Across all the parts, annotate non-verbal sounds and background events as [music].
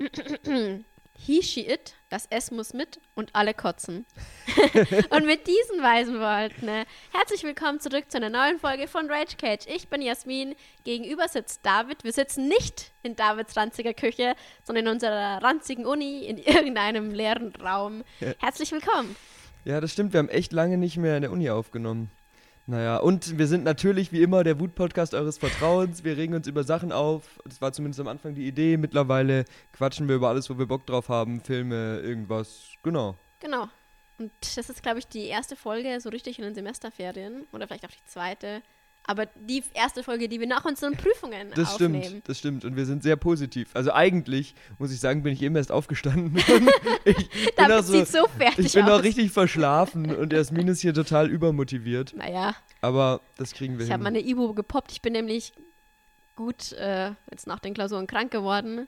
[clears throat] He, she, it, das S muss mit und alle kotzen. [laughs] und mit diesen weisen Worten, ne, herzlich willkommen zurück zu einer neuen Folge von Rage Cage. Ich bin Jasmin, gegenüber sitzt David. Wir sitzen nicht in Davids ranziger Küche, sondern in unserer ranzigen Uni in [laughs] irgendeinem leeren Raum. Ja. Herzlich willkommen. Ja, das stimmt. Wir haben echt lange nicht mehr in der Uni aufgenommen. Naja, und wir sind natürlich wie immer der Wut-Podcast eures Vertrauens. Wir regen uns über Sachen auf. Das war zumindest am Anfang die Idee. Mittlerweile quatschen wir über alles, wo wir Bock drauf haben. Filme, irgendwas. Genau. Genau. Und das ist, glaube ich, die erste Folge so richtig in den Semesterferien. Oder vielleicht auch die zweite. Aber die erste Folge, die wir nach unseren Prüfungen Das aufnehmen. stimmt, das stimmt. Und wir sind sehr positiv. Also eigentlich, muss ich sagen, bin ich eben erst aufgestanden. [laughs] ich bin auch so, sieht so fertig ich bin aus. auch richtig verschlafen und Jasmin ist hier total übermotiviert. Naja, Aber das kriegen wir ich hin. habe meine Ibu gepoppt. Ich bin nämlich gut äh, jetzt nach den Klausuren krank geworden.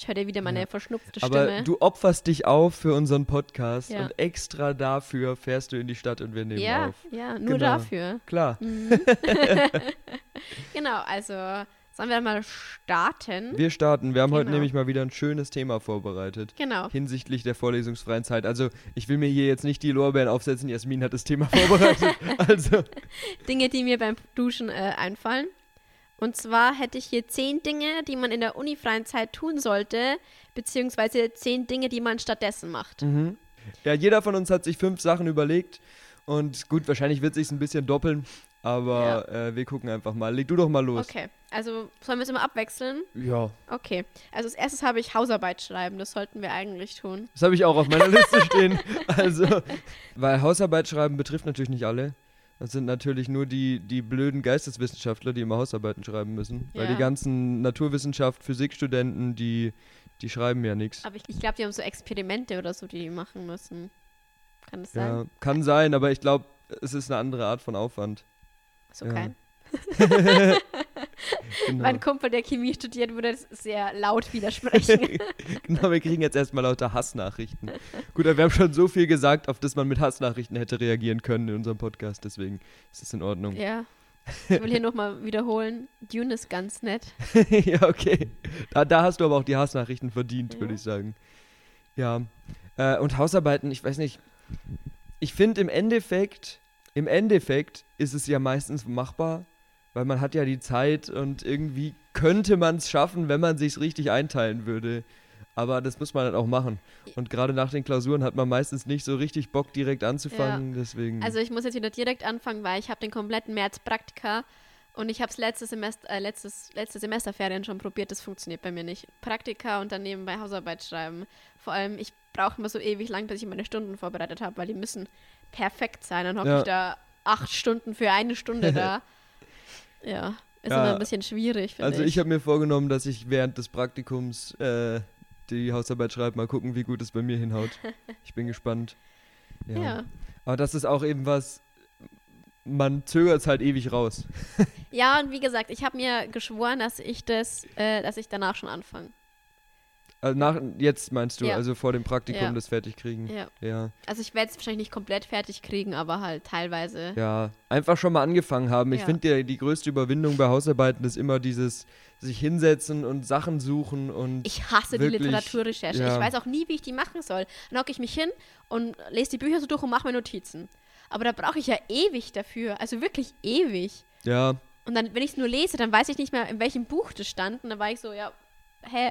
Ich höre dir wieder meine Ja. verschnupfte Aber Stimme. du opferst dich auf für unseren Podcast Ja. und extra dafür fährst du in die Stadt und wir nehmen ja, auf. ja, nur Genau. dafür. Klar. Mhm. [laughs] genau, also sollen wir mal starten? Wir starten. Wir haben heute Genau. nämlich mal wieder ein schönes Thema vorbereitet. genau. Hinsichtlich der vorlesungsfreien Zeit. Also, ich will mir hier jetzt nicht die Lorbeeren aufsetzen. Jasmin hat das Thema [laughs] vorbereitet. also, [laughs] Dinge, die mir beim Duschen äh, einfallen. Und zwar hätte ich hier zehn Dinge, die man in der unifreien Zeit tun sollte, beziehungsweise zehn Dinge, die man stattdessen macht. mhm. ja, jeder von uns hat sich fünf Sachen überlegt. Und gut, wahrscheinlich wird es sich ein bisschen doppeln. Aber äh, wir gucken einfach mal. Leg du doch mal los. Okay, also sollen wir es immer abwechseln? Ja. Okay, also als erstes habe ich Hausarbeit schreiben, das sollten wir eigentlich tun. Das habe ich auch auf meiner Liste stehen. [laughs] Also, weil Hausarbeit schreiben betrifft natürlich nicht alle. Das sind natürlich nur die, die blöden Geisteswissenschaftler, die immer Hausarbeiten schreiben müssen. Weil Ja. die ganzen Naturwissenschaft, Physikstudenten, die, die schreiben ja nichts. Aber ich, ich glaube, die haben so Experimente oder so, die die machen müssen. Kann das Ja, sein? kann sein, aber ich glaube, es ist eine andere Art von Aufwand. Ist ja. [laughs] [laughs] [laughs] Genau. Mein Kumpel, der Chemie studiert, würde sehr laut widersprechen. [laughs] genau, wir kriegen jetzt erstmal lauter Hassnachrichten. Gut, aber wir haben schon so viel gesagt, auf das man mit Hassnachrichten hätte reagieren können in unserem Podcast, deswegen ist es in Ordnung. ja. [laughs] Ich will hier nochmal wiederholen. Dune ist ganz nett. ja, okay. Da, da hast du aber auch die Hassnachrichten verdient, Ja. würde ich sagen. Ja. Äh, und Hausarbeiten, ich weiß nicht. Ich finde im Endeffekt, im Endeffekt ist es ja meistens machbar, weil man hat ja die Zeit und irgendwie könnte man es schaffen, wenn man sich richtig einteilen würde. Aber das muss man dann auch machen. Und gerade nach den Klausuren hat man meistens nicht so richtig Bock, direkt anzufangen. Deswegen. Also ich muss jetzt wieder direkt anfangen, weil ich habe den kompletten März Praktika und ich habe es letztes Semester, äh, letztes, letzte Semesterferien schon probiert, das funktioniert bei mir nicht. Praktika und dann nebenbei Hausarbeit schreiben. Vor allem, ich brauche immer so ewig lang, bis ich meine Stunden vorbereitet habe, weil die müssen perfekt sein. Dann hocke Ja. ich da acht Stunden für eine Stunde da. [laughs] ja, ist Ja. immer ein bisschen schwierig, Also ich. ich habe mir vorgenommen, dass ich während des Praktikums äh, die Hausarbeit schreibe, mal gucken, wie gut es bei mir hinhaut. [laughs] Ich bin gespannt. Ja. ja. Aber das ist auch eben was, man zögert es halt ewig raus. [laughs] ja, und wie gesagt, ich habe mir geschworen, dass ich das, äh, dass ich danach schon anfange. Also nach, jetzt meinst du, Ja. also vor dem Praktikum Ja. das fertig kriegen. Ja. Ja. Also ich werde es wahrscheinlich nicht komplett fertig kriegen, aber halt teilweise. Ja. Einfach schon mal angefangen haben. Ich finde, die, die größte Überwindung bei Hausarbeiten ist immer dieses sich hinsetzen und Sachen suchen und Ich hasse Wirklich, die Literaturrecherche. Ich weiß auch nie, wie ich die machen soll. Dann hocke ich mich hin und lese die Bücher so durch und mache mir Notizen. Aber da brauche ich ja ewig dafür. Also wirklich ewig. ja, Und dann, wenn ich es nur lese, dann weiß ich nicht mehr, in welchem Buch das stand. Und dann war ich so, ja, hä,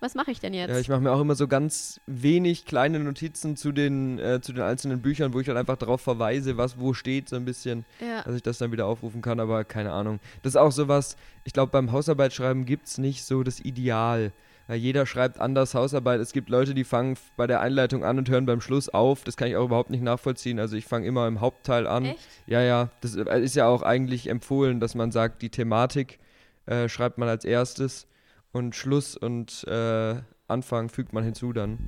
was mache ich denn jetzt? Ja, ich mache mir auch immer so ganz wenig kleine Notizen zu den, äh, zu den einzelnen Büchern, wo ich dann einfach darauf verweise, was wo steht, so ein bisschen, ja. dass ich das dann wieder aufrufen kann, aber keine Ahnung. Das ist auch sowas, ich glaube, beim Hausarbeitschreiben gibt es nicht so das Ideal. Weil jeder schreibt anders Hausarbeit. Es gibt Leute, die fangen bei der Einleitung an und hören beim Schluss auf. Das kann ich auch überhaupt nicht nachvollziehen. Also ich fange immer im Hauptteil an. Echt? Ja, ja, das äh, ist ja auch eigentlich empfohlen, dass man sagt, die Thematik äh, schreibt man als erstes und Schluss und äh, Anfang fügt man hinzu dann.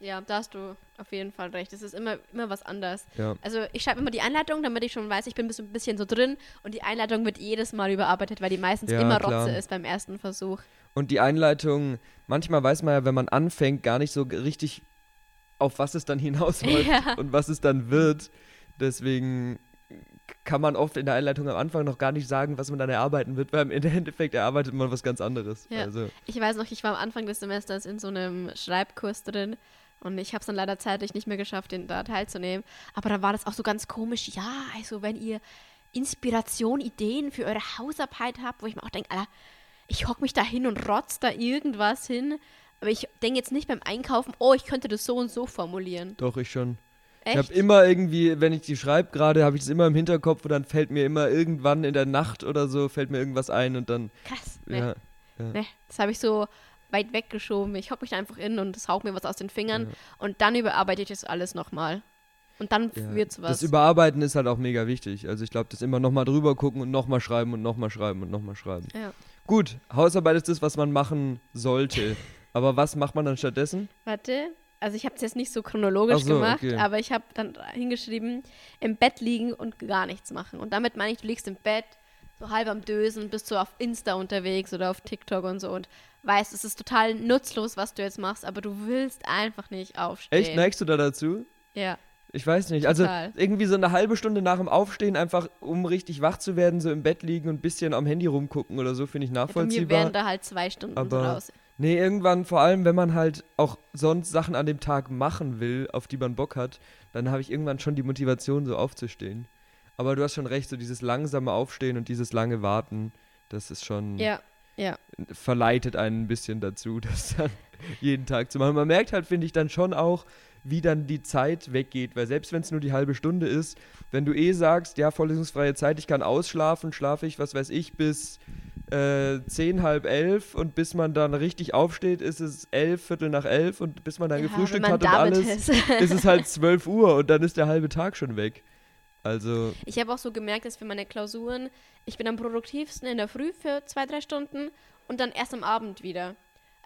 Ja, da hast du auf jeden Fall recht. Es ist immer, immer was anderes. Ja. Also ich schreibe immer die Einleitung, damit ich schon weiß, ich bin ein bisschen, so drin. Und die Einleitung wird jedes Mal überarbeitet, weil die meistens Ja, immer klar. Rotze ist beim ersten Versuch. Und die Einleitung, manchmal weiß man ja, wenn man anfängt, gar nicht so richtig, auf was es dann [laughs] hinausläuft Ja. und was es dann wird. Deswegen kann man oft in der Einleitung am Anfang noch gar nicht sagen, was man dann erarbeiten wird, weil im Endeffekt erarbeitet man was ganz anderes. Ja. Also, Ich weiß noch, ich war am Anfang des Semesters in so einem Schreibkurs drin und ich habe es dann leider zeitlich nicht mehr geschafft, den da teilzunehmen. Aber da war das auch so ganz komisch. Ja, also wenn ihr Inspiration, Ideen für eure Hausarbeit habt, wo ich mir auch denke, Alter, ich hock mich da hin und rotz da irgendwas hin. Aber ich denke jetzt nicht beim Einkaufen, oh, ich könnte das so und so formulieren. doch, ich schon. Echt? Ich habe immer irgendwie, wenn ich die schreibe gerade, habe ich es immer im Hinterkopf und dann fällt mir immer irgendwann in der Nacht oder so, fällt mir irgendwas ein und dann, Krass. Nee, ja. nee, das habe ich so weit weggeschoben. Ich hock mich da einfach in und es haut mir was aus den Fingern. Ja. Und dann überarbeite ich das alles nochmal. Und dann Ja, wird's was. Das Überarbeiten ist halt auch mega wichtig. Also ich glaube, das immer nochmal drüber gucken und nochmal schreiben und nochmal schreiben und nochmal schreiben. ja. Gut, Hausarbeit ist das, was man machen sollte. [laughs] Aber was macht man dann stattdessen? Warte. Also ich habe es jetzt nicht so chronologisch so, gemacht, okay. aber ich habe dann hingeschrieben, im Bett liegen und gar nichts machen. Und damit meine ich, du liegst im Bett, so halb am Dösen, bist so auf Insta unterwegs oder auf TikTok und so und weißt, es ist total nutzlos, was du jetzt machst, aber du willst einfach nicht aufstehen. Echt, neigst du da dazu? Ja. Ich weiß nicht. Also Total. irgendwie so eine halbe Stunde nach dem Aufstehen einfach, um richtig wach zu werden, so im Bett liegen und ein bisschen am Handy rumgucken oder so, finde ich Bei mir nachvollziehbar. wären da halt zwei Stunden aber- draus. Nee, irgendwann, vor allem, wenn man halt auch sonst Sachen an dem Tag machen will, auf die man Bock hat, dann habe ich irgendwann schon die Motivation, so aufzustehen. Aber du hast schon recht, so dieses langsame Aufstehen und dieses lange Warten, das ist schon, Ja, ja. verleitet einen ein bisschen dazu, [laughs] das dann jeden Tag zu machen. Man merkt halt, finde ich, dann schon auch, wie dann die Zeit weggeht, weil selbst wenn es nur die halbe Stunde ist, wenn du eh sagst, ja, vorlesungsfreie Zeit, ich kann ausschlafen, schlafe ich, was weiß ich, bis äh, zehn, halb elf und bis man dann richtig aufsteht, ist es elf, Viertel nach elf und bis man dann ja, gefrühstückt hat und alles, ist. [laughs] ist es halt zwölf Uhr und dann ist der halbe Tag schon weg. Also, Ich habe auch so gemerkt, dass für meine Klausuren, ich bin am produktivsten in der Früh für zwei, drei Stunden und dann erst am Abend wieder.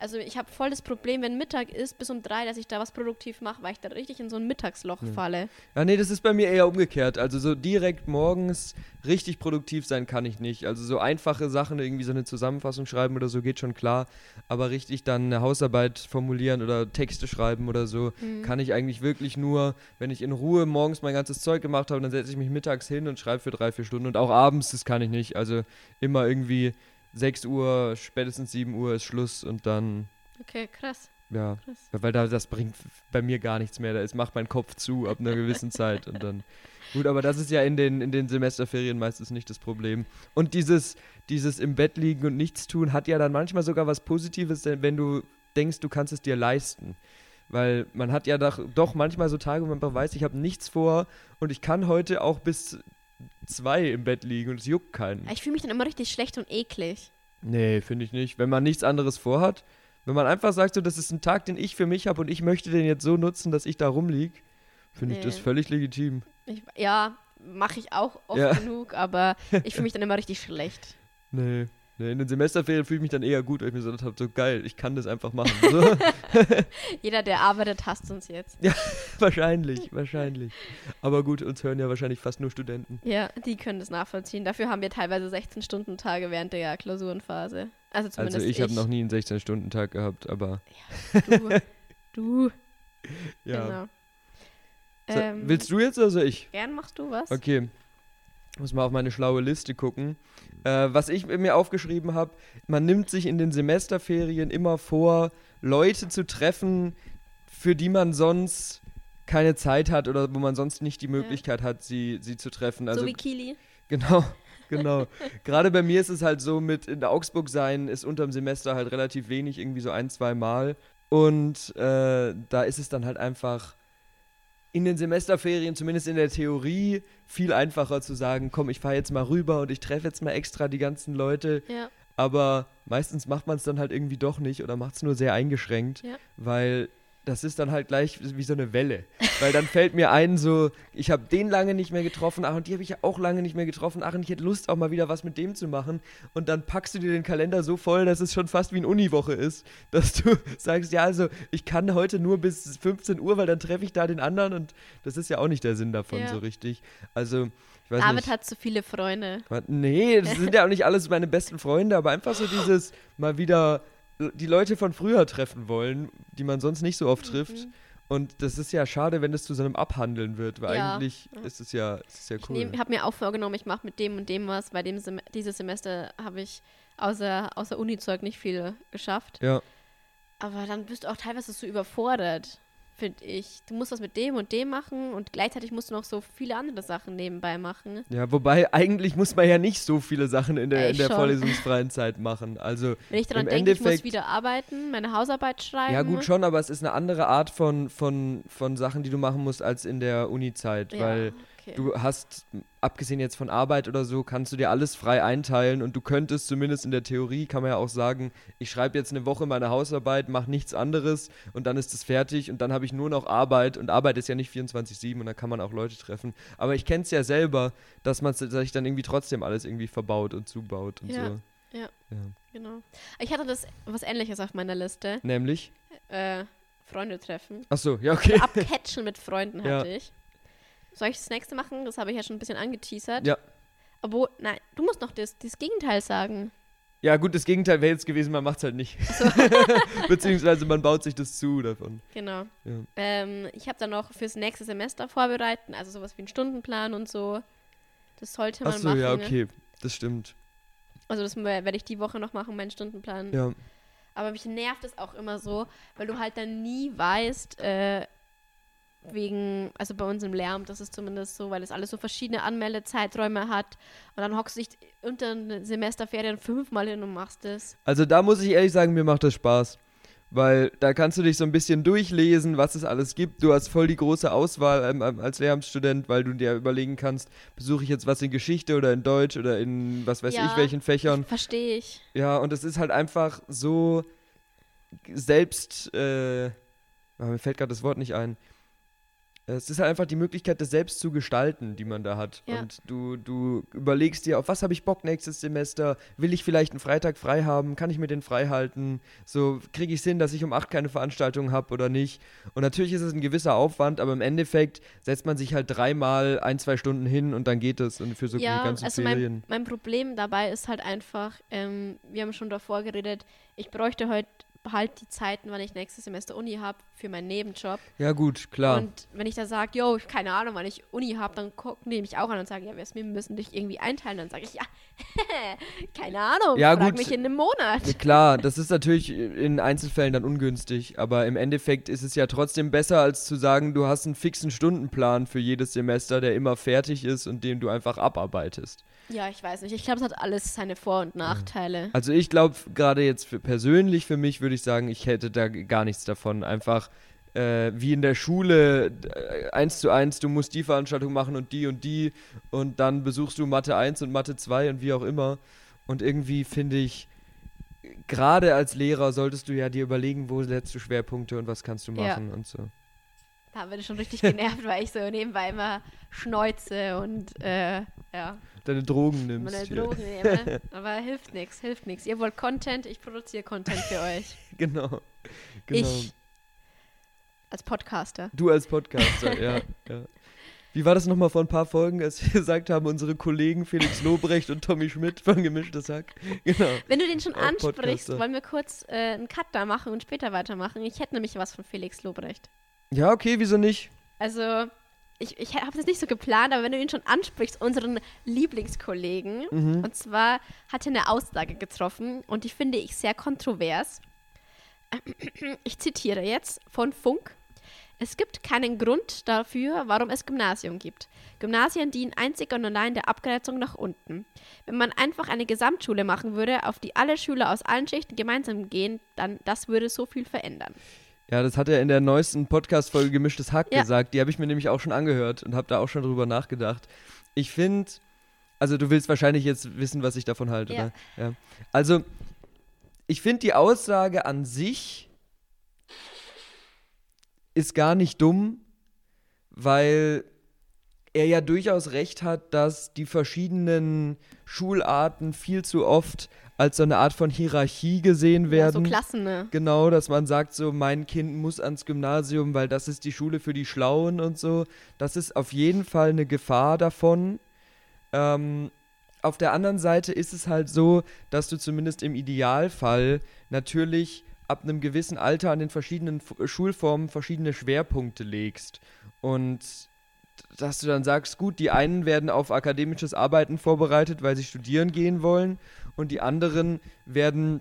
Also ich habe voll das Problem, wenn Mittag ist, bis um drei, dass ich da was produktiv mache, weil ich da richtig in so ein Mittagsloch Ja. falle. Ja, nee, das ist bei mir eher umgekehrt. Also so direkt morgens richtig produktiv sein kann ich nicht. Also so einfache Sachen, irgendwie so eine Zusammenfassung schreiben oder so geht schon klar. Aber richtig dann eine Hausarbeit formulieren oder Texte schreiben oder so Mhm. kann ich eigentlich wirklich nur, wenn ich in Ruhe morgens mein ganzes Zeug gemacht habe, dann setze ich mich mittags hin und schreibe für drei, vier Stunden. Und auch abends, das kann ich nicht. Also immer irgendwie 6 Uhr, spätestens 7 Uhr ist Schluss und dann, Okay, krass. ja, krass. weil da, das bringt bei mir gar nichts mehr. Da ist, macht mein Kopf zu ab einer gewissen [laughs] Zeit und dann. Gut, aber das ist ja in den, in den Semesterferien meistens nicht das Problem. Und dieses, dieses im Bett liegen und nichts tun hat ja dann manchmal sogar was Positives, denn wenn du denkst, du kannst es dir leisten. Weil man hat ja doch, doch manchmal so Tage, wo man einfach weiß, ich habe nichts vor und ich kann heute auch bis zwei im Bett liegen und es juckt keinen. Ich fühle mich dann immer richtig schlecht und eklig. Nee, finde ich nicht. Wenn man nichts anderes vorhat, wenn man einfach sagt, so, das ist ein Tag, den ich für mich habe und ich möchte den jetzt so nutzen, dass ich da rumliege, finde ich das Nee. völlig legitim. Ich, ja, mache ich auch oft Ja. genug, aber [laughs] ich fühle mich dann immer richtig schlecht. Nee. Nee in den Semesterferien fühle ich mich dann eher gut, weil ich mir gedacht habe, so geil, ich kann das einfach machen. So, [laughs] [laughs] Jeder, der arbeitet, hasst uns jetzt. [laughs] wahrscheinlich, wahrscheinlich. Aber gut, uns hören ja wahrscheinlich fast nur Studenten. Ja, die können das nachvollziehen. Dafür haben wir teilweise 16-Stunden-Tage während der Klausurenphase. Also zumindest Also ich habe noch nie einen 16-Stunden-Tag gehabt, aber Du, du ja. genau. So, Ähm, willst du jetzt oder soll ich? Gern machst du was? Okay. Ich muss mal auf meine schlaue Liste gucken. Äh, was ich mir aufgeschrieben habe, man nimmt sich in den Semesterferien immer vor, Leute zu treffen, für die man sonst keine Zeit hat oder wo man sonst nicht die Möglichkeit hat, sie, sie zu treffen. Also so wie Kili. Genau, [laughs] genau. Gerade bei mir ist es halt so, mit in Augsburg sein ist unterm Semester halt relativ wenig, irgendwie so ein, zwei Mal. Und äh, da ist es dann halt einfach in den Semesterferien, zumindest in der Theorie, viel einfacher zu sagen, komm, ich fahre jetzt mal rüber und ich treffe jetzt mal extra die ganzen Leute. Ja. Aber meistens macht man es dann halt irgendwie doch nicht oder macht es nur sehr eingeschränkt, Ja. weil das ist dann halt gleich wie so eine Welle. [laughs] Weil dann fällt mir ein, so, ich habe den lange nicht mehr getroffen, ach, und die habe ich ja auch lange nicht mehr getroffen, ach, und ich hätte Lust, auch mal wieder was mit dem zu machen. Und dann packst du dir den Kalender so voll, dass es schon fast wie eine Uniwoche ist, dass du [laughs] sagst, ja, also, ich kann heute nur bis 15 Uhr, weil dann treffe ich da den anderen und das ist ja auch nicht der Sinn davon Ja. so richtig. Also, ich weiß David nicht. hat zu viele Freunde. Nee, das sind ja auch nicht alles meine besten Freunde, aber einfach so dieses [laughs] mal wieder die Leute von früher treffen wollen, die man sonst nicht so oft trifft. Mhm. Und das ist ja schade, wenn es zu so einem Abhandeln wird, weil Ja. eigentlich ist es ja, ist es ja Ich cool. nehm- habe mir auch vorgenommen, ich mache mit dem und dem was. Bei dem Sem dieses Semester habe ich außer, außer Uni-Zeug nicht viel geschafft. ja. Aber dann bist du auch teilweise so überfordert, finde ich. Du musst was mit dem und dem machen und gleichzeitig musst du noch so viele andere Sachen nebenbei machen. Ja, wobei eigentlich muss man ja nicht so viele Sachen in der, Ja, in der vorlesungsfreien Zeit machen. Also Wenn ich daran Im denke, ich muss Endeffekt- wieder arbeiten, meine Hausarbeit schreiben. Ja, gut schon, aber es ist eine andere Art von, von, von Sachen, die du machen musst als in der Uni-Zeit, Ja, weil okay. du hast, abgesehen jetzt von Arbeit oder so, kannst du dir alles frei einteilen und du könntest zumindest in der Theorie, kann man ja auch sagen, ich schreibe jetzt eine Woche meine Hausarbeit, mache nichts anderes und dann ist es fertig und dann habe ich nur noch Arbeit und Arbeit ist ja nicht 24-7 und dann kann man auch Leute treffen. Aber ich kenne es ja selber, dass man sich dann irgendwie trotzdem alles irgendwie verbaut und zubaut und Ja, so. ja. ja. Genau. Ich hatte das was ähnliches auf meiner Liste. Nämlich? Äh, Freunde treffen. Achso, ja, okay. Abcatchen mit Freunden Ja. hatte ich. Soll ich das nächste machen? Das habe ich ja schon ein bisschen angeteasert. Ja. Aber nein, du musst noch das, das Gegenteil sagen. Ja, gut, das Gegenteil wäre jetzt gewesen, man macht es halt nicht. [laughs] Beziehungsweise man baut sich das zu davon. Genau. Ja. Ähm, ich habe dann noch fürs nächste Semester vorbereiten, also sowas wie einen Stundenplan und so. Das sollte man Achso, machen. ja, ne? okay, das stimmt. Also das werde ich die Woche noch machen, meinen Stundenplan. Ja. Aber mich nervt es auch immer so, weil du halt dann nie weißt, äh, wegen, also bei uns im Lärm, das ist zumindest so, weil es alles so verschiedene Anmeldezeiträume hat. Und dann hockst du dich unter den Semesterferien fünfmal hin und machst es. Also da muss ich ehrlich sagen, mir macht das Spaß. Weil da kannst du dich so ein bisschen durchlesen, was es alles gibt. Du hast voll die große Auswahl ähm, ähm, als Lehramtsstudent, weil du dir überlegen kannst, besuche ich jetzt was in Geschichte oder in Deutsch oder in was weiß Ja. ich welchen Fächern. Verstehe ich. Ja, und es ist halt einfach so selbst, äh, ah, mir fällt gerade das Wort nicht ein. Es ist halt einfach die Möglichkeit, das selbst zu gestalten, die man da hat. Ja. Und du, du überlegst dir, auf was habe ich Bock nächstes Semester? Will ich vielleicht einen Freitag frei haben? Kann ich mir den frei halten? So, kriege ich es hin, dass ich um acht keine Veranstaltung habe oder nicht? Und natürlich ist es ein gewisser Aufwand, aber im Endeffekt setzt man sich halt dreimal ein, zwei Stunden hin und dann geht es. Und für so die ja, ganzen also Ferien. mein, mein Problem dabei ist halt einfach, ähm, wir haben schon davor geredet, ich bräuchte heute halt die Zeiten, wann ich nächstes Semester Uni habe, für meinen Nebenjob. ja, gut, klar. Und wenn ich da sage, yo, ich keine Ahnung, wann ich Uni habe, dann gucken die mich auch an und sagen, ja, wir müssen dich irgendwie einteilen. Dann sage ich, ja, [laughs] keine Ahnung, Ja, frag gut. mich in einem Monat. Klar, das ist natürlich in Einzelfällen dann ungünstig, aber im Endeffekt ist es ja trotzdem besser, als zu sagen, du hast einen fixen Stundenplan für jedes Semester, der immer fertig ist und den du einfach abarbeitest. Ja, ich weiß nicht. Ich glaube, es hat alles seine Vor- und Nachteile. Also ich glaube, gerade jetzt für persönlich für mich würde ich sagen, ich hätte da gar nichts davon. Einfach äh, wie in der Schule, äh, eins zu eins, du musst die Veranstaltung machen und die und die und dann besuchst du Mathe 1 und Mathe 2 und wie auch immer. Und irgendwie finde ich, gerade als Lehrer solltest du ja dir überlegen, wo setzt du Schwerpunkte und was kannst du Ja. machen und so. Da bin ich schon richtig genervt, [laughs] weil ich so nebenbei immer schneuze und äh, ja, Deine Drogen nimmst. meine hier. Drogen [laughs] nehme. Aber hilft nichts, hilft nichts. Ihr wollt Content, ich produziere Content für euch. [laughs] Genau. genau. Ich als Podcaster. Du als Podcaster, [laughs] ja, ja. Wie war das nochmal vor ein paar Folgen, als wir gesagt haben, unsere Kollegen Felix Lobrecht und Tommy Schmidt von Gemischtes Hack? Genau. Wenn du den schon Auch ansprichst, Podcaster. wollen wir kurz äh, einen Cut da machen und später weitermachen. Ich hätte nämlich was von Felix Lobrecht. Ja, okay, wieso nicht? Also, ich, ich habe es nicht so geplant, aber wenn du ihn schon ansprichst, unseren Lieblingskollegen, Mhm. und zwar hat er eine Aussage getroffen und die finde ich sehr kontrovers. [clears throat] Ich zitiere jetzt von Funk. Es gibt keinen Grund dafür, warum es Gymnasium gibt. Gymnasien dienen einzig und allein der Abgrenzung nach unten. Wenn man einfach eine Gesamtschule machen würde, auf die alle Schüler aus allen Schichten gemeinsam gehen, dann das würde so viel verändern. Ja, das hat er in der neuesten Podcast-Folge Gemischtes Hack Ja. gesagt. Die habe ich mir nämlich auch schon angehört und habe da auch schon drüber nachgedacht. Ich finde, also du willst wahrscheinlich jetzt wissen, was ich davon halte, Ja. oder? Ja. Also, ich finde die Aussage an sich ist gar nicht dumm, weil er ja durchaus recht hat, dass die verschiedenen Schularten viel zu oft als so eine Art von Hierarchie gesehen Ja, werden. so Klassen, ne? Genau, dass man sagt, so mein Kind muss ans Gymnasium, weil das ist die Schule für die Schlauen und so. Das ist auf jeden Fall eine Gefahr davon. Ähm, auf der anderen Seite ist es halt so, dass du zumindest im Idealfall natürlich ab einem gewissen Alter an den verschiedenen Schulformen verschiedene Schwerpunkte legst. Und dass du dann sagst, gut, die einen werden auf akademisches Arbeiten vorbereitet, weil sie studieren gehen wollen, und die anderen werden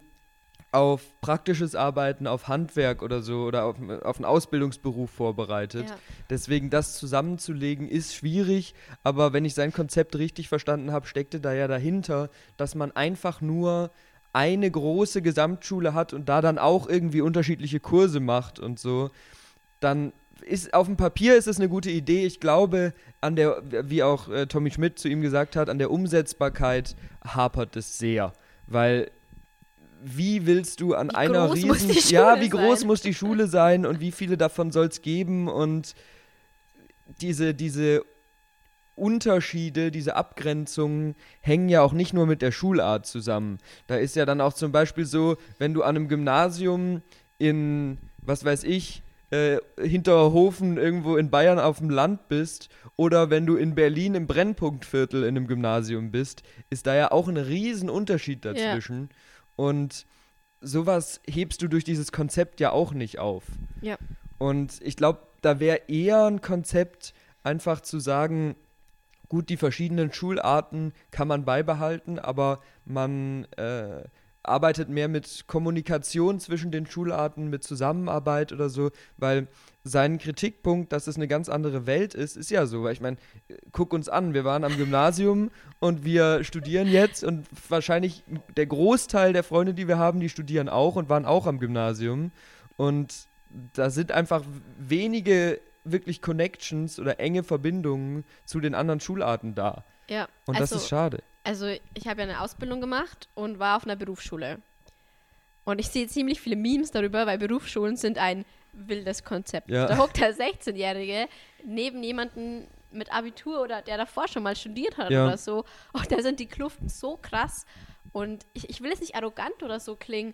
auf praktisches Arbeiten, auf Handwerk oder so oder auf, auf einen Ausbildungsberuf vorbereitet. Ja. Deswegen das zusammenzulegen ist schwierig, aber wenn ich sein Konzept richtig verstanden habe, steckte da ja dahinter, dass man einfach nur eine große Gesamtschule hat und da dann auch irgendwie unterschiedliche Kurse macht und so, dann ist auf dem Papier ist es eine gute Idee. Ich glaube, an der, wie auch äh, Tommy Schmidt zu ihm gesagt hat, an der Umsetzbarkeit hapert es sehr. Weil wie willst du an Wie einer riesen Ja, wie groß sein? muss die Schule sein und wie viele davon soll es geben und diese, diese Unterschiede, diese Abgrenzungen hängen ja auch nicht nur mit der Schulart zusammen. Da ist ja dann auch zum Beispiel so, wenn du an einem Gymnasium in, was weiß ich, äh, Hinterhofen irgendwo in Bayern auf dem Land bist oder wenn du in Berlin im Brennpunktviertel in einem Gymnasium bist, ist da ja auch ein riesen Unterschied dazwischen. Und sowas hebst du durch dieses Konzept ja auch nicht auf. Ja. Und ich glaube, da wäre eher ein Konzept, einfach zu sagen, gut, die verschiedenen Schularten kann man beibehalten, aber man äh, arbeitet mehr mit Kommunikation zwischen den Schularten, mit Zusammenarbeit oder so, weil sein Kritikpunkt, dass es eine ganz andere Welt ist, ist ja so. Weil ich meine, guck uns an, wir waren am Gymnasium und wir studieren jetzt und wahrscheinlich der Großteil der Freunde, die wir haben, die studieren auch und waren auch am Gymnasium. Und da sind einfach wenige wirklich Connections oder enge Verbindungen zu den anderen Schularten da. Ja. Und also, das ist schade. Also ich habe ja eine Ausbildung gemacht und war auf einer Berufsschule. Und ich sehe ziemlich viele Memes darüber, weil Berufsschulen sind ein wildes Konzept. Ja. Da hockt der 16-Jährige neben jemanden mit Abitur oder der davor schon mal studiert hat Ja. oder so. Und da sind die Kluften so krass. Und ich, ich will jetzt nicht arrogant oder so klingen,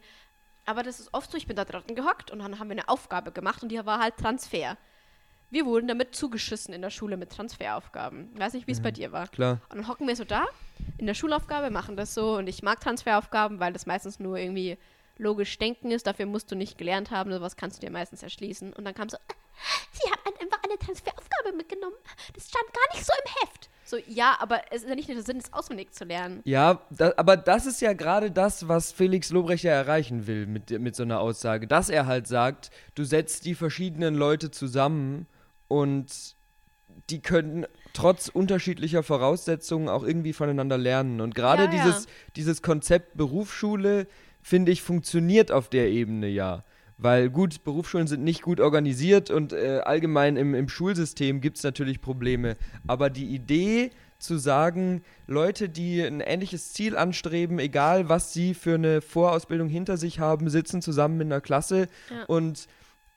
aber das ist oft so, ich bin da draußen gehockt und dann haben wir eine Aufgabe gemacht und die war halt Transfer. Wir wurden damit zugeschissen in der Schule mit Transferaufgaben. Ich weiß nicht, wie es bei dir war. Klar. Und dann hocken wir so da in der Schulaufgabe, machen das so und ich mag Transferaufgaben, weil das meistens nur irgendwie logisch denken ist. Dafür musst du nicht gelernt haben, sowas kannst du dir meistens erschließen. Und dann kam so, "Äh, [laughs] Sie haben ein- einfach eine Transferaufgabe mitgenommen. Das stand gar nicht so im Heft. So, ja, aber es ist ja nicht der Sinn, es auswendig zu lernen. Ja, da, aber das ist ja gerade das, was Felix Lobrecht ja erreichen will mit, mit so einer Aussage. Dass er halt sagt, du setzt die verschiedenen Leute zusammen und die können trotz unterschiedlicher Voraussetzungen auch irgendwie voneinander lernen. Und gerade Ja, ja. dieses, dieses Konzept Berufsschule, finde ich, funktioniert auf der Ebene ja. Weil gut, Berufsschulen sind nicht gut organisiert und äh, allgemein im, im Schulsystem gibt es natürlich Probleme. Aber die Idee zu sagen, Leute, die ein ähnliches Ziel anstreben, egal was sie für eine Vorausbildung hinter sich haben, sitzen zusammen in einer Klasse Ja. und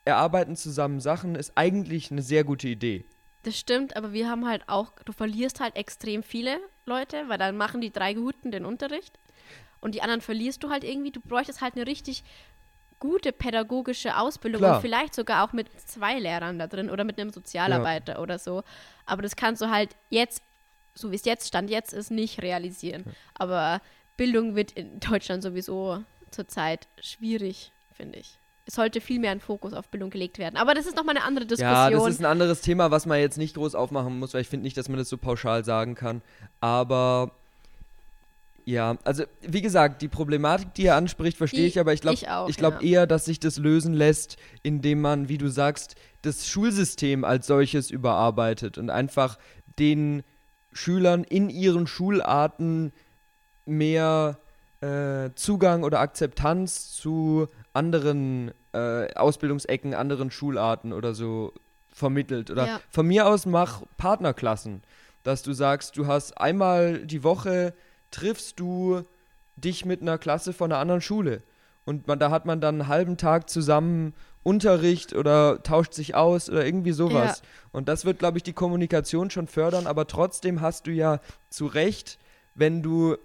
erarbeiten zusammen Sachen, ist eigentlich eine sehr gute Idee. Das stimmt, aber wir haben halt auch, du verlierst halt extrem viele Leute, weil dann machen die drei Guten den Unterricht und die anderen verlierst du halt irgendwie. Du bräuchtest halt eine richtig gute pädagogische Ausbildung Klar. und vielleicht sogar auch mit zwei Lehrern da drin oder mit einem Sozialarbeiter oder so. Aber das kannst du halt jetzt, so wie es jetzt stand, jetzt ist, nicht realisieren. Aber Bildung wird in Deutschland sowieso zurzeit schwierig, finde ich. Sollte viel mehr ein Fokus auf Bildung gelegt werden. Aber das ist nochmal eine andere Diskussion. Ja, das ist ein anderes Thema, was man jetzt nicht groß aufmachen muss, weil ich finde nicht, dass man das so pauschal sagen kann. Aber ja, also wie gesagt, die Problematik, die er anspricht, verstehe ich, aber ich glaube ich ich glaub ja. eher, dass sich das lösen lässt, indem man, wie du sagst, das Schulsystem als solches überarbeitet und einfach den Schülern in ihren Schularten mehr äh, Zugang oder Akzeptanz zu anderen äh, Ausbildungsecken, anderen Schularten oder so vermittelt. Oder Ja. von mir aus mach Partnerklassen, dass du sagst, du hast einmal die Woche triffst du dich mit einer Klasse von einer anderen Schule. Und man, da hat man dann einen halben Tag zusammen Unterricht oder tauscht sich aus oder irgendwie sowas. Und das wird, glaube ich, die Kommunikation schon fördern, aber trotzdem hast du ja zu Recht, wenn du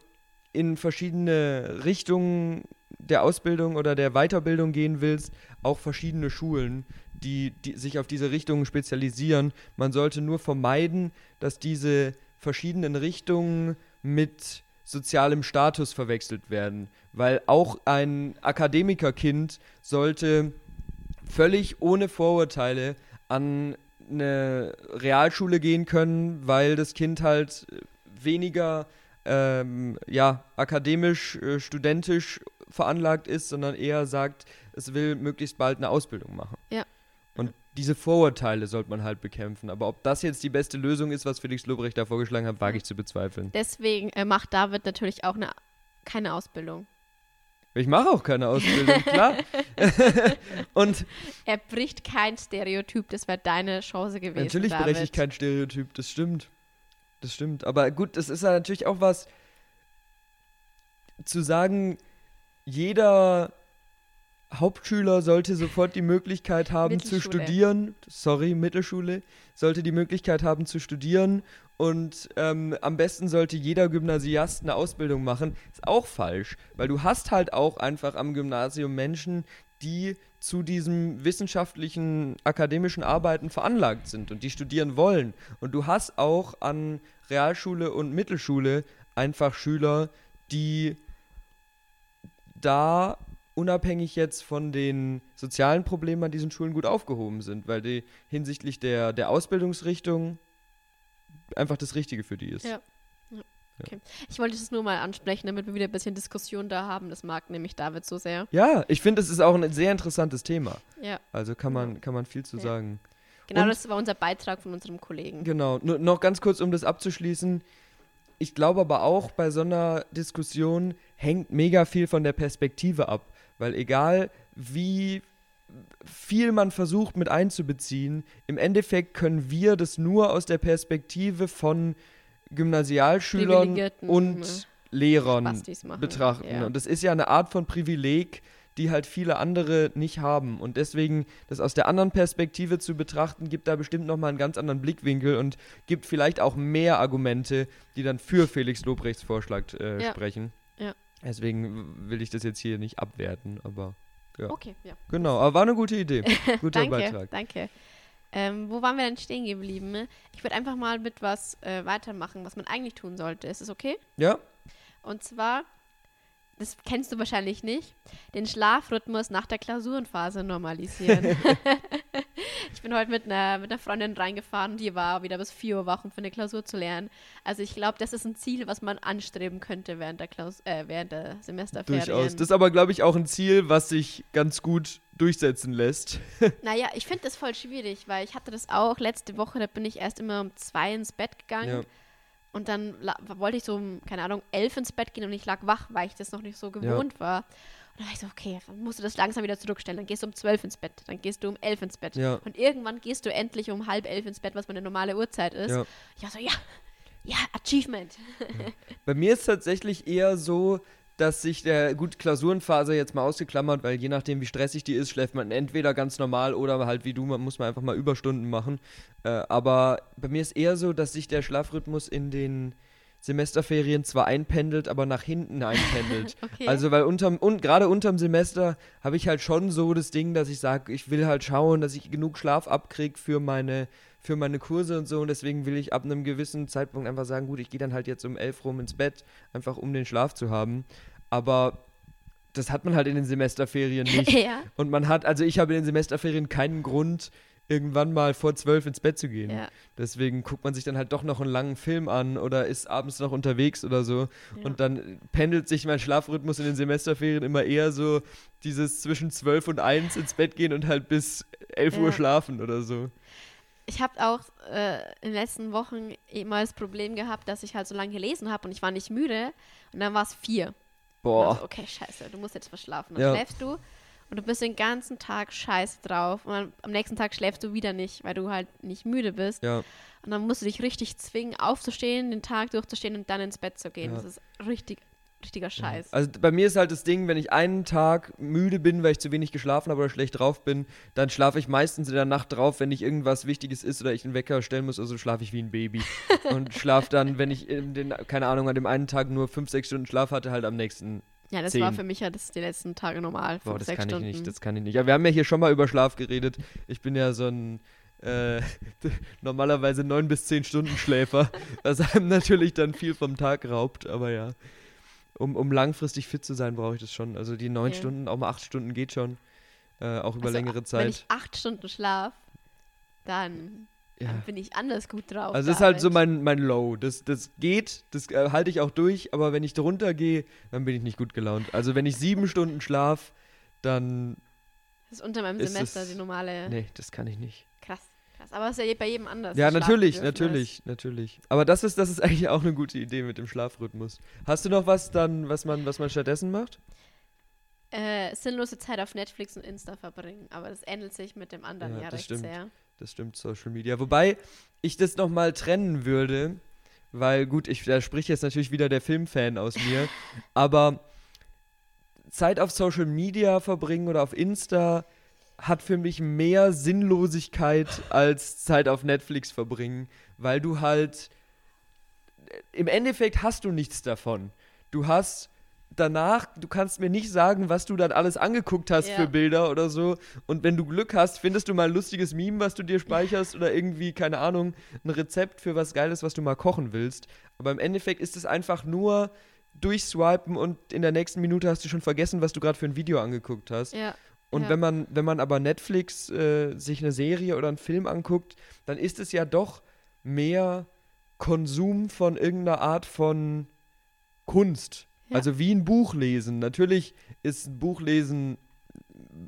in verschiedene Richtungen der Ausbildung oder der Weiterbildung gehen willst, auch verschiedene Schulen, die, die sich auf diese Richtungen spezialisieren. Man sollte nur vermeiden, dass diese verschiedenen Richtungen mit sozialem Status verwechselt werden. Weil auch ein Akademikerkind sollte völlig ohne Vorurteile an eine Realschule gehen können, weil das Kind halt weniger ähm, ja, akademisch, äh, studentisch veranlagt ist, sondern eher sagt, es will möglichst bald eine Ausbildung machen. Ja. Und diese Vorurteile sollte man halt bekämpfen. Aber ob das jetzt die beste Lösung ist, was Felix Lobrecht da vorgeschlagen hat, wage ich zu bezweifeln. Deswegen äh, macht David natürlich auch eine, keine Ausbildung. Ich mache auch keine Ausbildung, klar. [laughs] [laughs] und Er bricht kein Stereotyp, das wäre deine Chance gewesen. natürlich David. breche ich kein Stereotyp, das stimmt. Das stimmt. Aber gut, das ist ja natürlich auch was zu sagen, jeder Hauptschüler sollte sofort die Möglichkeit haben zu studieren. Sorry, Mittelschule. Sollte die Möglichkeit haben zu studieren. Und ähm, am besten sollte jeder Gymnasiast eine Ausbildung machen. Ist auch falsch, weil du hast halt auch einfach am Gymnasium Menschen, die zu diesem wissenschaftlichen, akademischen Arbeiten veranlagt sind und die studieren wollen. Und du hast auch an Realschule und Mittelschule einfach Schüler, die da unabhängig jetzt von den sozialen Problemen an diesen Schulen gut aufgehoben sind, weil die hinsichtlich der, der Ausbildungsrichtung einfach das Richtige für die ist. Ja. Ja. Okay. Ich wollte das nur mal ansprechen, damit wir wieder ein bisschen Diskussion da haben. Das mag nämlich David so sehr. Ja, ich finde, es ist auch ein sehr interessantes Thema. Ja, Also kann man, kann man viel zu Ja. sagen. genau Und- das war unser Beitrag von unserem Kollegen. Genau. Nur noch ganz kurz, um das abzuschließen. Ich glaube aber auch, bei so einer Diskussion hängt mega viel von der Perspektive ab. Weil egal wie viel man versucht mit einzubeziehen, im Endeffekt können wir das nur aus der Perspektive von Gymnasialschülern und ne, Lehrern betrachten. Ja. Und das ist ja eine Art von Privileg, die halt viele andere nicht haben. Und deswegen, das aus der anderen Perspektive zu betrachten, gibt da bestimmt nochmal einen ganz anderen Blickwinkel und gibt vielleicht auch mehr Argumente, die dann für Felix Lobrechts Vorschlag äh, Ja. sprechen. Ja. Deswegen will ich das jetzt hier nicht abwerten, aber ja. Okay, ja. genau. Aber war eine gute Idee. [laughs] Guter danke, Beitrag. danke. Ähm, wo waren wir denn stehen geblieben? Ich würde einfach mal mit was äh, weitermachen, was man eigentlich tun sollte. Ist es okay? Ja? Und zwar, das kennst du wahrscheinlich nicht, den Schlafrhythmus nach der Klausurenphase normalisieren. [laughs] ich bin heute mit einer, mit einer Freundin reingefahren, die war wieder bis 4 Uhr wach, um für eine Klausur zu lernen. Also ich glaube, das ist ein Ziel, was man anstreben könnte während der, Klaus äh, während der Semesterferien. Durchaus. Das ist aber, glaube ich, auch ein Ziel, was sich ganz gut durchsetzen lässt. [laughs] Naja, ich finde das voll schwierig, weil ich hatte das auch letzte Woche, da bin ich erst immer um zwei ins Bett gegangen Ja. Und dann wollte ich so um, keine Ahnung, elf ins Bett gehen und ich lag wach, weil ich das noch nicht so gewohnt war. Und dann war ich so, okay, dann musst du das langsam wieder zurückstellen. Dann gehst du um zwölf ins Bett, dann gehst du um elf ins Bett. Ja. Und irgendwann gehst du endlich um halb elf ins Bett, was meine normale Uhrzeit ist. Ja. Ich war so, ja, ja, Achievement. Bei mir ist tatsächlich eher so, dass sich der, gut, Klausurenphase jetzt mal ausgeklammert, weil je nachdem, wie stressig die ist, schläft man entweder ganz normal oder halt wie du, man muss man einfach mal Überstunden machen. Äh, aber bei mir ist eher so, dass sich der Schlafrhythmus in den Semesterferien zwar einpendelt, aber nach hinten einpendelt. [laughs] Okay. Also, weil unterm, und gerade unterm Semester habe ich halt schon so das Ding, dass ich sage, ich will halt schauen, dass ich genug Schlaf abkriege für meine, für meine Kurse und so. Und deswegen will ich ab einem gewissen Zeitpunkt einfach sagen, gut, ich gehe dann halt jetzt um elf rum ins Bett, einfach um den Schlaf zu haben. Aber das hat man halt in den Semesterferien nicht. [laughs] ja, Und man hat, also ich habe in den Semesterferien keinen Grund, irgendwann mal vor zwölf ins Bett zu gehen. ja. Deswegen guckt man sich dann halt doch noch einen langen Film an oder ist abends noch unterwegs oder so. Ja. Und dann pendelt sich mein Schlafrhythmus in den Semesterferien immer eher so dieses zwischen 12 und 1 ins Bett gehen und halt bis 11 Ja. Uhr schlafen oder so. Ich habe auch äh, in den letzten Wochen immer das Problem gehabt, dass ich halt so lange gelesen habe und ich war nicht müde. Und dann war es vier. Boah. dann so, okay, scheiße, du musst jetzt verschlafen. Dann Ja. schläfst du und du bist den ganzen Tag scheiße drauf. Und dann, am nächsten Tag schläfst du wieder nicht, weil du halt nicht müde bist. Ja. Und dann musst du dich richtig zwingen, aufzustehen, den Tag durchzustehen und dann ins Bett zu gehen. Ja. Das ist richtig, richtiger Scheiß. Also bei mir ist halt das Ding, wenn ich einen Tag müde bin, weil ich zu wenig geschlafen habe oder schlecht drauf bin, dann schlafe ich meistens in der Nacht drauf, wenn nicht irgendwas Wichtiges ist oder ich einen Wecker stellen muss, also schlafe ich wie ein Baby. [laughs] und schlafe dann, wenn ich in den, keine Ahnung, an dem einen Tag nur fünf, sechs Stunden Schlaf hatte, halt am nächsten. Ja, das zehn. war für mich ja das die letzten Tage normal. Boah, das sechs kann Stunden. ich nicht, das kann ich nicht. Ja, wir haben ja hier schon mal über Schlaf geredet. Ich bin ja so ein äh, [laughs] normalerweise neun bis zehn Stunden Schläfer, was einem natürlich dann viel vom Tag raubt, aber ja. Um, um langfristig fit zu sein, brauche ich das schon. Also die neun Okay. Stunden, auch mal acht Stunden geht schon. Äh, auch über Also, längere Wenn Zeit. ich acht Stunden schlaf, dann, ja. dann bin ich anders gut drauf. Also das ist halt so mein, mein Low. Das, das geht, das äh, halte ich auch durch, aber wenn ich drunter gehe, dann bin ich nicht gut gelaunt. Also wenn ich sieben Stunden schlaf, dann. Das ist unter meinem Semester es- die normale. Nee, das kann ich nicht. Krass. Aber es ist ja bei jedem anders. Ja, natürlich, natürlich, natürlich. Aber das ist, das ist eigentlich auch eine gute Idee mit dem Schlafrhythmus. Hast du noch was dann, was man, was man stattdessen macht? Äh, sinnlose Zeit auf Netflix und Insta verbringen. Aber das ändert sich mit dem anderen Ja, ja, das stimmt. sehr. Das stimmt, Social Media. Wobei ich das nochmal trennen würde, weil gut, ich, da spricht jetzt natürlich wieder der Filmfan aus mir, [laughs] aber Zeit auf Social Media verbringen oder auf Insta hat für mich mehr Sinnlosigkeit als Zeit auf Netflix verbringen, weil du halt im Endeffekt hast du nichts davon. Du hast danach, du kannst mir nicht sagen, was du dann alles angeguckt hast Ja. für Bilder oder so. Und wenn du Glück hast, findest du mal ein lustiges Meme, was du dir speicherst oder irgendwie, keine Ahnung, ein Rezept für was Geiles, was du mal kochen willst. Aber im Endeffekt ist es einfach nur durchswipen und in der nächsten Minute hast du schon vergessen, was du gerade für ein Video angeguckt hast. Ja. Und Ja. wenn man, wenn man aber Netflix äh, sich eine Serie oder einen Film anguckt, dann ist es ja doch mehr Konsum von irgendeiner Art von Kunst. Ja. Also wie ein Buch lesen. Natürlich ist ein Buch lesen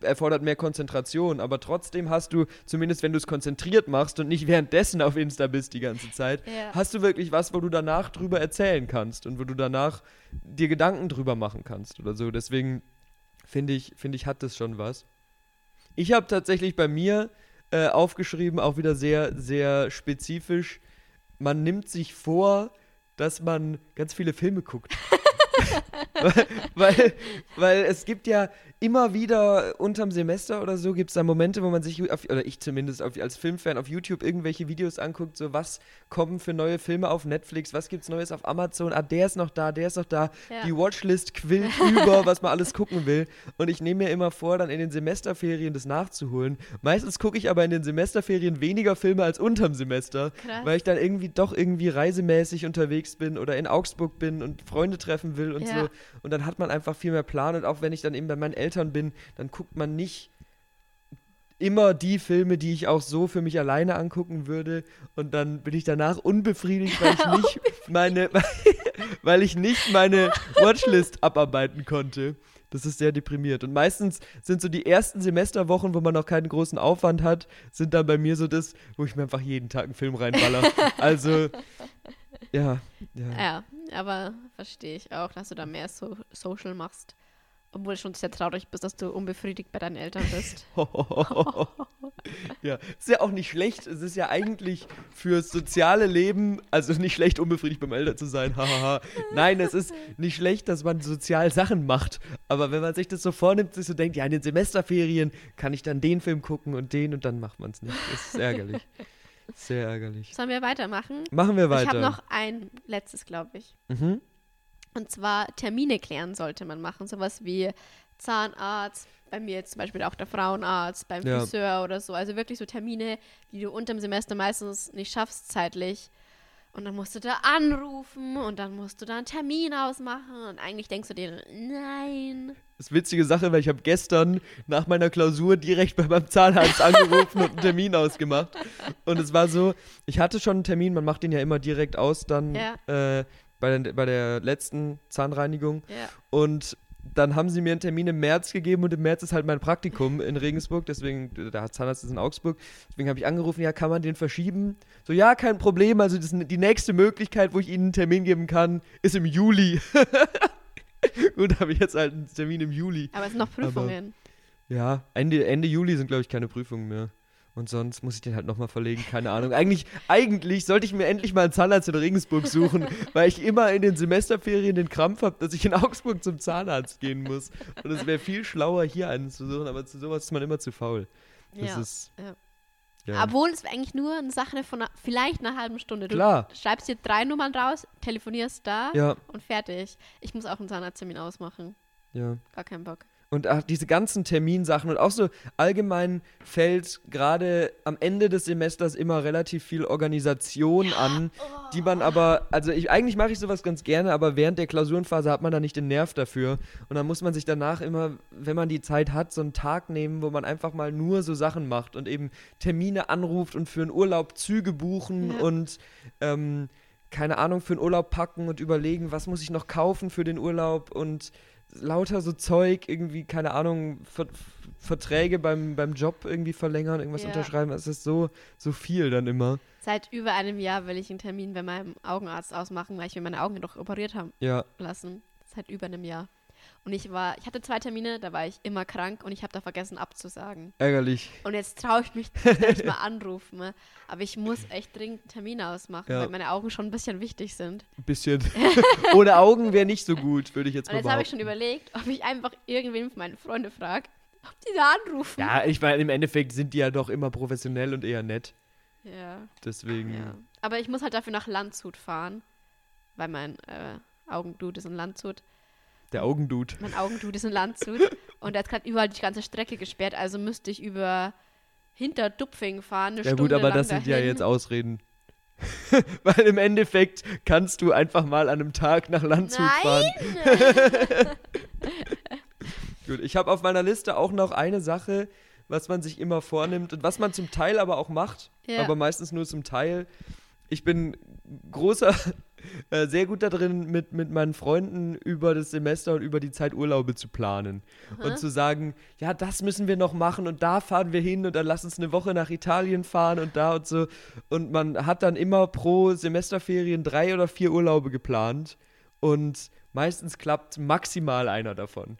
erfordert mehr Konzentration, aber trotzdem hast du, zumindest wenn du es konzentriert machst und nicht [laughs] währenddessen auf Insta bist die ganze Zeit, Ja. hast du wirklich was, wo du danach drüber erzählen kannst und wo du danach dir Gedanken drüber machen kannst oder so. Deswegen finde ich, finde ich, hat das schon was. Ich habe tatsächlich bei mir äh, aufgeschrieben, auch wieder sehr, sehr spezifisch, man nimmt sich vor, dass man ganz viele Filme guckt. Weil, weil, es gibt ja immer wieder unterm Semester oder so, gibt es da Momente, wo man sich, auf, oder ich zumindest auf, als Filmfan auf YouTube irgendwelche Videos anguckt, so was kommen für neue Filme auf Netflix, was gibt's Neues auf Amazon, ah, der ist noch da, der ist noch da, Ja. die Watchlist quillt über, was man alles gucken will. Und ich nehme mir immer vor, dann in den Semesterferien das nachzuholen. Meistens gucke ich aber in den Semesterferien weniger Filme als unterm Semester, Krass. weil ich dann irgendwie doch irgendwie reisemäßig unterwegs bin oder in Augsburg bin und Freunde treffen will und Ja. so. Und dann hat man einfach viel mehr Plan. Und auch wenn ich dann eben bei meinen Eltern bin, dann guckt man nicht immer die Filme, die ich auch so für mich alleine angucken würde. Und dann bin ich danach unbefriedigt, weil ich [laughs] nicht meine, [laughs] weil ich nicht meine Watchlist abarbeiten konnte. Das ist sehr deprimiert. Und meistens sind so die ersten Semesterwochen, wo man noch keinen großen Aufwand hat, sind dann bei mir so das, wo ich mir einfach jeden Tag einen Film reinballer. [laughs] also, ja, [laughs] ja. Ja, aber verstehe ich auch, dass du da mehr so Social machst. Obwohl du schon sehr traurig bist, dass du unbefriedigt bei deinen Eltern bist. [laughs] [laughs] ja, ist ja auch nicht schlecht. Es ist ja eigentlich fürs soziale Leben, also nicht schlecht, unbefriedigt beim Eltern zu sein. hahaha. Nein, es ist nicht schlecht, dass man sozial Sachen macht. Aber wenn man sich das so vornimmt, sich so denkt, ja, in den Semesterferien kann ich dann den Film gucken und den und dann macht man es nicht. Das ist ärgerlich. Sehr ärgerlich. Sollen wir weitermachen? Machen wir weiter. Ich habe noch ein letztes, glaube ich. Mhm. Und zwar Termine klären sollte man machen. Sowas wie Zahnarzt, bei mir jetzt zum Beispiel auch der Frauenarzt, beim Ja. Friseur oder so. Also wirklich so Termine, die du unterm Semester meistens nicht schaffst zeitlich. Und dann musst du da anrufen und dann musst du da einen Termin ausmachen. Und eigentlich denkst du dir, nein. Das ist eine witzige Sache, weil ich habe gestern nach meiner Klausur direkt bei meinem Zahnarzt angerufen und einen Termin ausgemacht. Und es war so, ich hatte schon einen Termin, man macht den ja immer direkt aus dann Ja. äh, bei, der, bei der letzten Zahnreinigung. Ja. Und dann haben sie mir einen Termin im März gegeben und im März ist halt mein Praktikum in Regensburg, deswegen, der Zahnarzt ist in Augsburg, deswegen habe ich angerufen, ja, kann man den verschieben? So, ja, kein Problem, also das, die nächste Möglichkeit, wo ich Ihnen einen Termin geben kann, ist im Juli. [laughs] Gut, habe ich jetzt halt einen Termin im Juli. Aber es sind noch Prüfungen. Ja, Ende, Ende Juli sind, glaube ich, keine Prüfungen mehr. Und sonst muss ich den halt nochmal verlegen, keine Ahnung. Eigentlich, eigentlich sollte ich mir endlich mal einen Zahnarzt in Regensburg suchen, [laughs] weil ich immer in den Semesterferien den Krampf habe, dass ich in Augsburg zum Zahnarzt gehen muss. Und es wäre viel schlauer, hier einen zu suchen, aber zu sowas ist man immer zu faul. Das ja. ist. ja. Ja. Obwohl es eigentlich nur eine Sache von einer, vielleicht einer halben Stunde. Du Klar. schreibst dir drei Nummern raus, telefonierst da Ja, und fertig. Ich muss auch einen Zahnarzttermin ausmachen. ja. Gar keinen Bock. Und ach, diese ganzen Terminsachen und auch so allgemein fällt gerade am Ende des Semesters immer relativ viel Organisation an, die man aber, also ich, eigentlich mache ich sowas ganz gerne, aber während der Klausurenphase hat man da nicht den Nerv dafür. Und dann muss man sich danach immer, wenn man die Zeit hat, so einen Tag nehmen, wo man einfach mal nur so Sachen macht und eben Termine anruft und für einen Urlaub Züge buchen Ja. und ähm, keine Ahnung, für einen Urlaub packen und überlegen, was muss ich noch kaufen für den Urlaub und lauter so Zeug, irgendwie, keine Ahnung, Ver Verträge beim, beim Job irgendwie verlängern, irgendwas Ja. unterschreiben. Es ist so, so viel dann immer. Seit über einem Jahr will ich einen Termin bei meinem Augenarzt ausmachen, weil ich mir meine Augen doch operiert haben Ja, lassen. Seit über einem Jahr. Und ich war, ich hatte zwei Termine, da war ich immer krank und ich habe da vergessen abzusagen. ärgerlich. Und jetzt traue ich mich nicht mal [laughs] anrufen. Ne? Aber ich muss echt dringend einen Termin ausmachen, Ja. weil meine Augen schon ein bisschen wichtig sind. Ein bisschen. [laughs] Ohne Augen wäre nicht so gut, würde ich jetzt Und mal jetzt habe ich schon überlegt, ob ich einfach irgendwen von meinen Freunden frage, ob die da anrufen. Ja, ich meine, im Endeffekt sind die ja doch immer professionell und eher nett. Ja, Deswegen. ja. Aber ich muss halt dafür nach Landshut fahren, weil mein äh, Augendude ist in Landshut. Der Augendude. Mein Augendude ist in Landshut. und da ist gerade überall die ganze Strecke gesperrt, also müsste ich über hinter Dupfing fahren. Eine Ja gut, Stunde aber lang das sind ja dahin. jetzt Ausreden. [laughs] Weil im Endeffekt kannst du einfach mal an einem Tag nach Landshut fahren. Nein! [laughs] Gut, ich habe auf meiner Liste auch noch eine Sache, was man sich immer vornimmt und was man zum Teil aber auch macht, Ja. aber meistens nur zum Teil. Ich bin großer, [laughs] äh, sehr gut da drin, mit, mit meinen Freunden über das Semester und über die Zeit Urlaube zu planen. Aha. Und zu sagen, ja, das müssen wir noch machen und da fahren wir hin und dann lass uns eine Woche nach Italien fahren und da und so. Und man hat dann immer pro Semesterferien drei oder vier Urlaube geplant und meistens klappt maximal einer davon.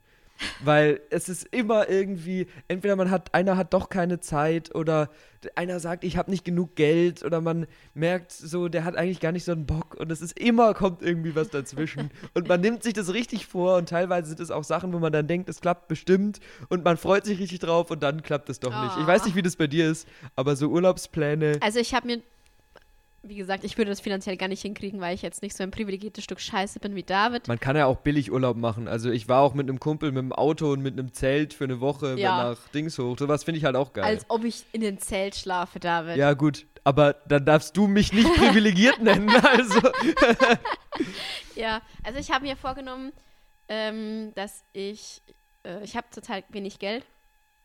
Weil es ist immer irgendwie, entweder man hat, einer hat doch keine Zeit oder einer sagt, ich habe nicht genug Geld oder man merkt so, der hat eigentlich gar nicht so einen Bock und es ist immer, kommt irgendwie was dazwischen. [laughs] und man nimmt sich das richtig vor und teilweise sind es auch Sachen, wo man dann denkt, es klappt bestimmt und man freut sich richtig drauf und dann klappt es doch nicht. Ich weiß nicht, wie das bei dir ist, aber so Urlaubspläne, Also ich habe mir, wie gesagt, ich würde das finanziell gar nicht hinkriegen, weil ich jetzt nicht so ein privilegiertes Stück Scheiße bin wie David. man kann ja auch billig Urlaub machen. Also ich war auch mit einem Kumpel mit dem Auto und mit einem Zelt für eine Woche Ja. nach Dings hoch. Sowas finde ich halt auch geil. Als ob ich in den Zelt schlafe, David. Ja, gut, aber dann darfst du mich nicht privilegiert nennen. [laughs] Also, [laughs] Ja, also ich habe mir vorgenommen, ähm, dass ich, äh, ich habe zurzeit wenig Geld,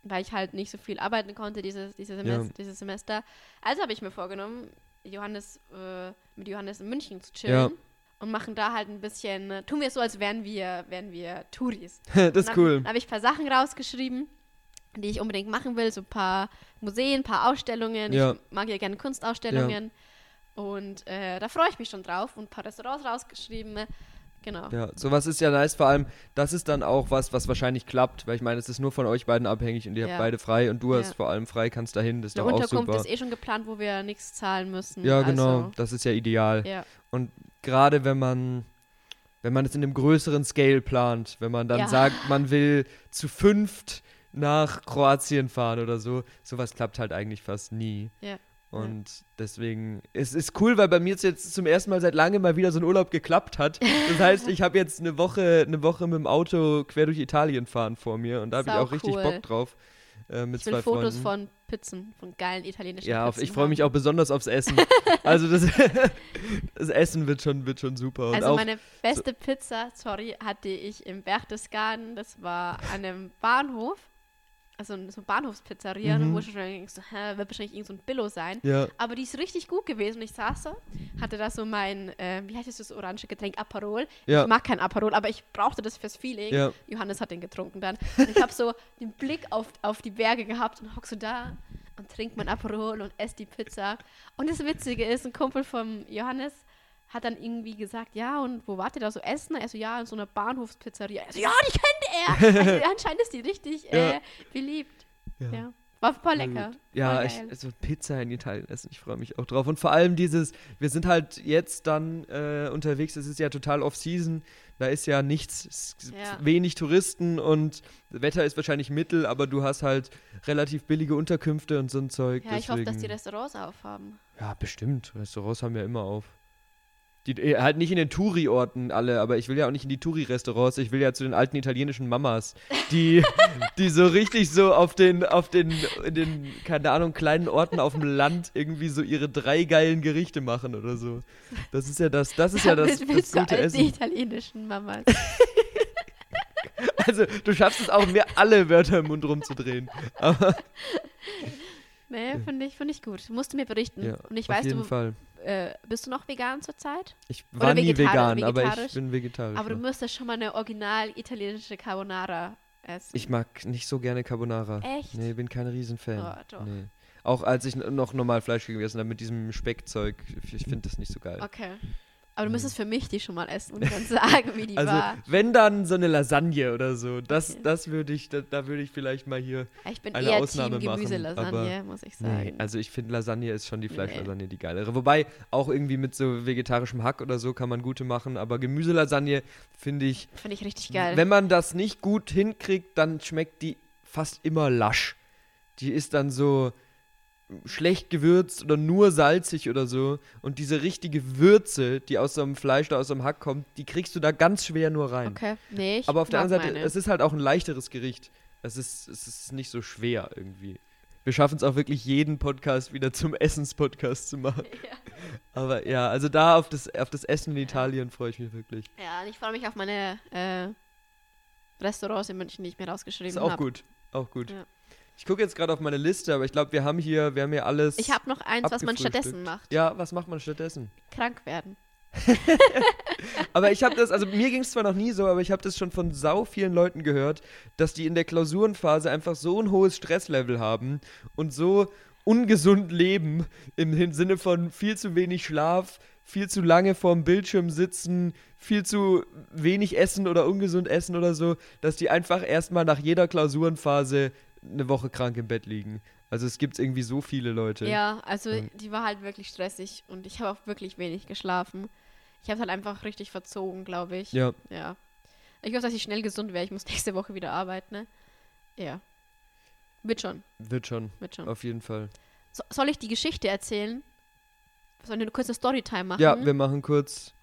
weil ich halt nicht so viel arbeiten konnte dieses, dieses, Semester, Ja. dieses Semester. Also habe ich mir vorgenommen, Johannes, äh, mit Johannes in München zu chillen. Ja. Und machen da halt ein bisschen, äh, tun wir es so, als wären wir, wären wir Touris. [laughs] das ist cool. Dann habe ich ein paar Sachen rausgeschrieben, die ich unbedingt machen will. So ein paar Museen, ein paar Ausstellungen. Ja. Ich mag ja gerne Kunstausstellungen. Und äh, da freue ich mich schon drauf. Und ein paar Restaurants rausgeschrieben. Genau. Ja, sowas ist ja nice, vor allem, das ist dann auch was, was wahrscheinlich klappt, weil ich meine, es ist nur von euch beiden abhängig und ihr Ja. habt beide frei und du Ja. hast vor allem frei, kannst dahin, das ist Eine doch auch Unterkunft super. ist eh schon geplant, wo wir nichts zahlen müssen. ja, genau, Also, das ist ja ideal. ja. Und gerade wenn man, wenn man es in einem größeren Scale plant, wenn man dann Ja. sagt, man will zu fünft nach Kroatien fahren oder so, sowas klappt halt eigentlich fast nie. Ja. Und deswegen, es ist cool, weil bei mir jetzt zum ersten Mal seit langem mal wieder so ein Urlaub geklappt hat. Das heißt, ich habe jetzt eine Woche, eine Woche mit dem Auto quer durch Italien fahren vor mir und da habe ich auch richtig cool. Bock drauf. Äh, mit Ich will zwei Fotos Freunden. von Pizzen, von geilen italienischen Ja, Pizzen ich freue mich auch besonders aufs Essen. [laughs] also das, [laughs] das Essen wird schon, wird schon super. Und Also meine beste Pizza, sorry, hatte ich im Berchtesgaden. Das war an einem Bahnhof. Also so Bahnhofspizzeria. Mhm. Wo ich schon denkst, so, hä, wird wahrscheinlich irgend so ein Billo sein. ja, Aber die ist richtig gut gewesen. Und ich saß so, hatte da so mein, äh, wie heißt das, das orange Getränk, Aperol. ja, Ich mag kein Aperol, aber ich brauchte das fürs Feeling. ja. Johannes hat den getrunken dann. Und ich habe so [laughs] den Blick auf, auf die Berge gehabt und hock so da und trink mein Aperol und esse die Pizza. Und das Witzige ist, ein Kumpel von Johannes hat dann irgendwie gesagt, ja, und wo wart ihr da so essen? Er so, ja, in so einer Bahnhofspizzeria. Er so, ja, die kennt er. Also, [laughs] anscheinend ist die richtig äh, Ja. beliebt. ja. Ja. War voll lecker. Ja, Voll ich, also Pizza in Italien essen, ich freue mich auch drauf. Und vor allem dieses, wir sind halt jetzt dann äh, unterwegs, es ist ja total off-season, da ist ja nichts, Ja. wenig Touristen und das Wetter ist wahrscheinlich mittel, aber du hast halt relativ billige Unterkünfte und so ein Zeug. Ja, ich hoffe, dass die Restaurants aufhaben. Ja, bestimmt. Restaurants haben ja immer auf. Die, äh, halt nicht in den Touri-Orten alle, aber ich will ja auch nicht in die Touri-Restaurants, ich will ja zu den alten italienischen Mamas, die, [laughs] die so richtig so auf den, auf den, in den, keine Ahnung, kleinen Orten auf dem Land irgendwie so ihre drei geilen Gerichte machen oder so. Das ist ja das, das ist ja das, Damit das gute Essen. italienischen Mamas. [laughs] Also, du schaffst es auch, mir alle Wörter im Mund rumzudrehen. Aber, [laughs] Nee, finde ich, find ich gut. Musst du mir berichten. ja, Und ich auf weiß, jeden du Fall. Äh, bist du noch vegan zurzeit? Ich Oder war nie vegan, aber ich bin vegetarisch. Aber du ja. müsstest schon mal eine original italienische Carbonara essen. Ich mag nicht so gerne Carbonara. Echt? Nee, bin kein Riesenfan. Oh, doch. Nee. Auch als ich noch normal Fleisch gegessen habe mit diesem Speckzeug, ich finde das nicht so geil. Okay. Aber du müsstest für mich die schon mal essen und dann [laughs] sagen, wie die also, war. wenn dann so eine Lasagne oder so, das, Okay. das würde ich, da, da würde ich vielleicht mal hier. Ich bin eine eher Ausnahme Team machen, Gemüselasagne, muss ich sagen. Nee, also ich finde Lasagne ist schon die Nee. Fleischlasagne die geilere. Wobei auch irgendwie mit so vegetarischem Hack oder so kann man gute machen, aber Gemüselasagne finde ich, Finde ich richtig geil. wenn man das nicht gut hinkriegt, dann schmeckt die fast immer lasch. Die ist dann so schlecht gewürzt oder nur salzig oder so. Und diese richtige Würze, die aus so einem Fleisch oder aus so einem Hack kommt, die kriegst du da ganz schwer nur rein. okay. Nee, ich Aber auf der anderen Seite, meine. es ist halt auch ein leichteres Gericht. Es ist, es ist nicht so schwer irgendwie. Wir schaffen es auch wirklich, jeden Podcast wieder zum Essenspodcast zu machen. [laughs] Ja. [laughs] Aber ja, also da auf das, auf das Essen in Italien freue ich mich wirklich. Ja, und ich freue mich auf meine äh, Restaurants in München, die ich mir rausgeschrieben Ist auch habe. gut. Auch gut. Ja. Ich gucke jetzt gerade auf meine Liste, aber ich glaube, wir haben hier, wir haben hier alles. Ich habe noch eins, was man stattdessen macht. Ja, was macht man stattdessen? Krank werden. [laughs] Aber ich habe das, also mir ging es zwar noch nie so, aber ich habe das schon von sau vielen Leuten gehört, dass die in der Klausurenphase einfach so ein hohes Stresslevel haben und so ungesund leben im Sinne von viel zu wenig Schlaf, viel zu lange vorm Bildschirm sitzen, viel zu wenig essen oder ungesund essen oder so, dass die einfach erstmal nach jeder Klausurenphase eine Woche krank im Bett liegen. Also es gibt irgendwie so viele Leute. Ja, also Ja. die war halt wirklich stressig und ich habe auch wirklich wenig geschlafen. Ich habe halt einfach richtig verzogen, glaube ich. Ja, Ja. Ich hoffe, dass ich schnell gesund wäre. Ich muss [laughs] nächste Woche wieder arbeiten, ne? Ja. Wird schon, wird schon, wird schon. auf jeden Fall. So, soll ich die Geschichte erzählen? Sollen wir eine kurze Storytime machen? Ja, wir machen kurz.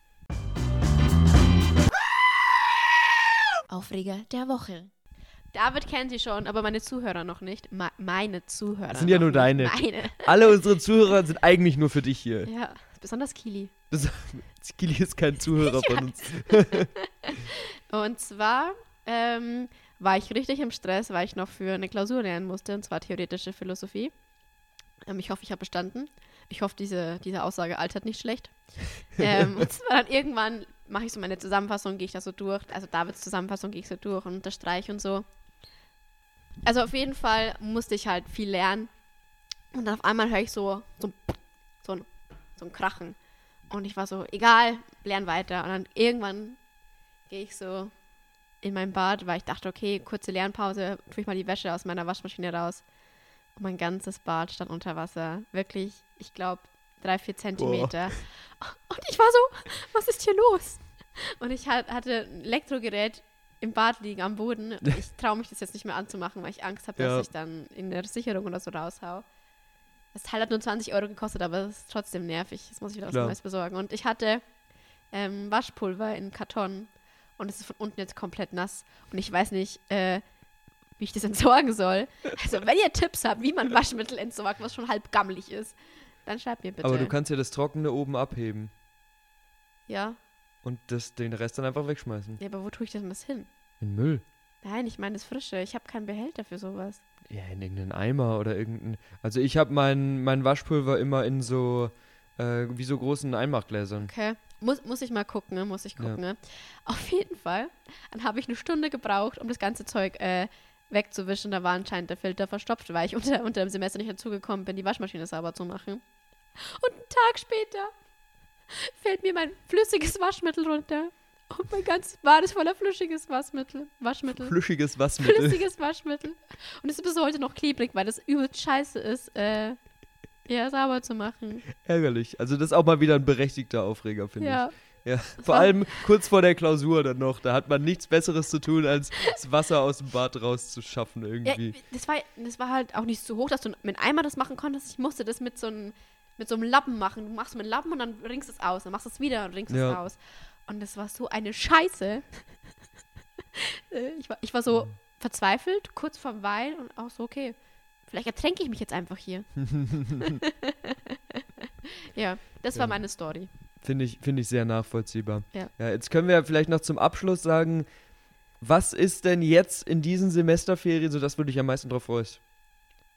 Aufreger der Woche. David kennt sie schon, aber meine Zuhörer noch nicht. Ma meine Zuhörer. Das sind ja nur deine. Meine. Alle unsere Zuhörer sind eigentlich nur für dich hier. Ja, besonders Kili. Das, [laughs] Kili ist kein Zuhörer von uns. [laughs] Und zwar ähm, war ich richtig im Stress, weil ich noch für eine Klausur lernen musste, und zwar theoretische Philosophie. Ähm, ich hoffe, ich habe bestanden. Ich hoffe, diese, diese Aussage altert nicht schlecht. ähm, und zwar dann irgendwann mache ich so meine Zusammenfassung, gehe ich da so durch. Also Davids Zusammenfassung gehe ich so durch und unterstreiche und so. Also auf jeden Fall musste ich halt viel lernen. Und dann auf einmal höre ich so, so, so, ein, so ein Krachen. Und ich war so, egal, lern weiter. Und dann irgendwann gehe ich so in mein Bad, weil ich dachte, okay, kurze Lernpause, tue ich mal die Wäsche aus meiner Waschmaschine raus. Und mein ganzes Bad stand unter Wasser. Wirklich, ich glaube, drei, vier Zentimeter. Und ich war so, was ist hier los? Und ich hat, hatte ein Elektrogerät im Bad liegen am Boden. [laughs] Ich traue mich das jetzt nicht mehr anzumachen, weil ich Angst habe, dass Ja. ich dann in der Sicherung oder so raushau. Das Teil hat nur 20 Euro gekostet, aber es ist trotzdem nervig. Das muss ich wieder was. Neues besorgen. Und ich hatte ähm, Waschpulver in Karton und es ist von unten jetzt komplett nass. Und ich weiß nicht, äh, wie ich das [laughs] entsorgen soll. Also, wenn ihr Tipps habt, wie man [laughs] Waschmittel entsorgt, was schon halb gammelig ist, dann schreibt mir bitte. Aber du kannst ja das Trockene oben abheben ja. Und das, den Rest dann einfach wegschmeißen. ja, aber wo tue ich denn das hin? In Müll. Nein, ich meine das Frische. Ich habe keinen Behälter für sowas. Ja, in irgendeinen Eimer oder irgendein. Also ich habe mein, mein Waschpulver immer in so, äh, wie so großen Einmachgläsern. Okay. Muss, muss ich mal gucken, ne? muss ich Ja. gucken. Ne? Auf jeden Fall. Dann habe ich eine Stunde gebraucht, um das ganze Zeug äh, wegzuwischen. Da war anscheinend der Filter verstopft, weil ich [laughs] unter, unter dem Semester nicht dazugekommen bin, die Waschmaschine sauber zu machen. Und einen Tag später fällt mir mein flüssiges Waschmittel runter. Und mein ganzes Bad ist voller flüssiges Waschmittel. Waschmittel. Flüschiges Waschmittel. flüssiges Waschmittel. Und es ist bis heute noch klebrig, weil das übelst scheiße ist, äh, ja, sauber zu machen. Ärgerlich. Also das ist auch mal wieder ein berechtigter Aufreger, finde Ja. ich. Ja, vor allem kurz vor der Klausur dann noch. Da hat man nichts Besseres zu tun, als das Wasser aus dem Bad rauszuschaffen Ja, irgendwie. das war, das war halt auch nicht so hoch, dass du mit einem Eimer das machen konntest. Ich musste das mit so einem mit so einem Lappen machen. Du machst mit einem Lappen und dann ringst es aus. Dann machst du es wieder und ringst Ja. es aus. Und das war so eine Scheiße. [laughs] Äh, ich, war, ich war so verzweifelt, kurz vorm Wein und auch so, okay, vielleicht ertränke ich mich jetzt einfach hier. [laughs] ja, das war Ja. meine Story. Finde ich, finde ich sehr nachvollziehbar. Ja. Jetzt können wir vielleicht noch zum Abschluss sagen, was ist denn jetzt in diesen Semesterferien so das, wo du dich am meisten drauf freust?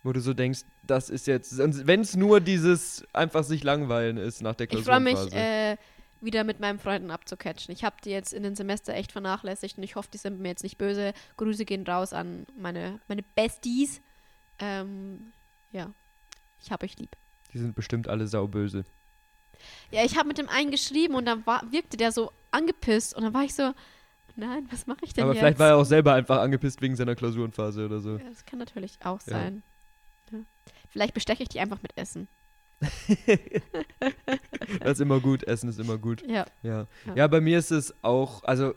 Wo du so denkst, das ist jetzt, wenn es nur dieses einfach sich langweilen ist nach der Ich freue mich, äh, wieder mit meinen Freunden abzucatchen. Ich habe die jetzt in den Semester echt vernachlässigt und ich hoffe, die sind mir jetzt nicht böse. Grüße gehen raus an meine, meine Besties. Ähm, ja, ich habe euch lieb. Die sind bestimmt alle sauböse. Ja, ich habe mit dem einen geschrieben und dann war, wirkte der so angepisst und dann war ich so, nein, was mache ich denn Aber jetzt? vielleicht war er auch selber einfach angepisst wegen seiner Klausurenphase oder so. ja, das kann natürlich auch sein. Ja. Vielleicht besteche ich die einfach mit Essen. [laughs] Das ist immer gut, Essen ist immer gut. Ja, Ja. Ja. ja, bei mir ist es auch, also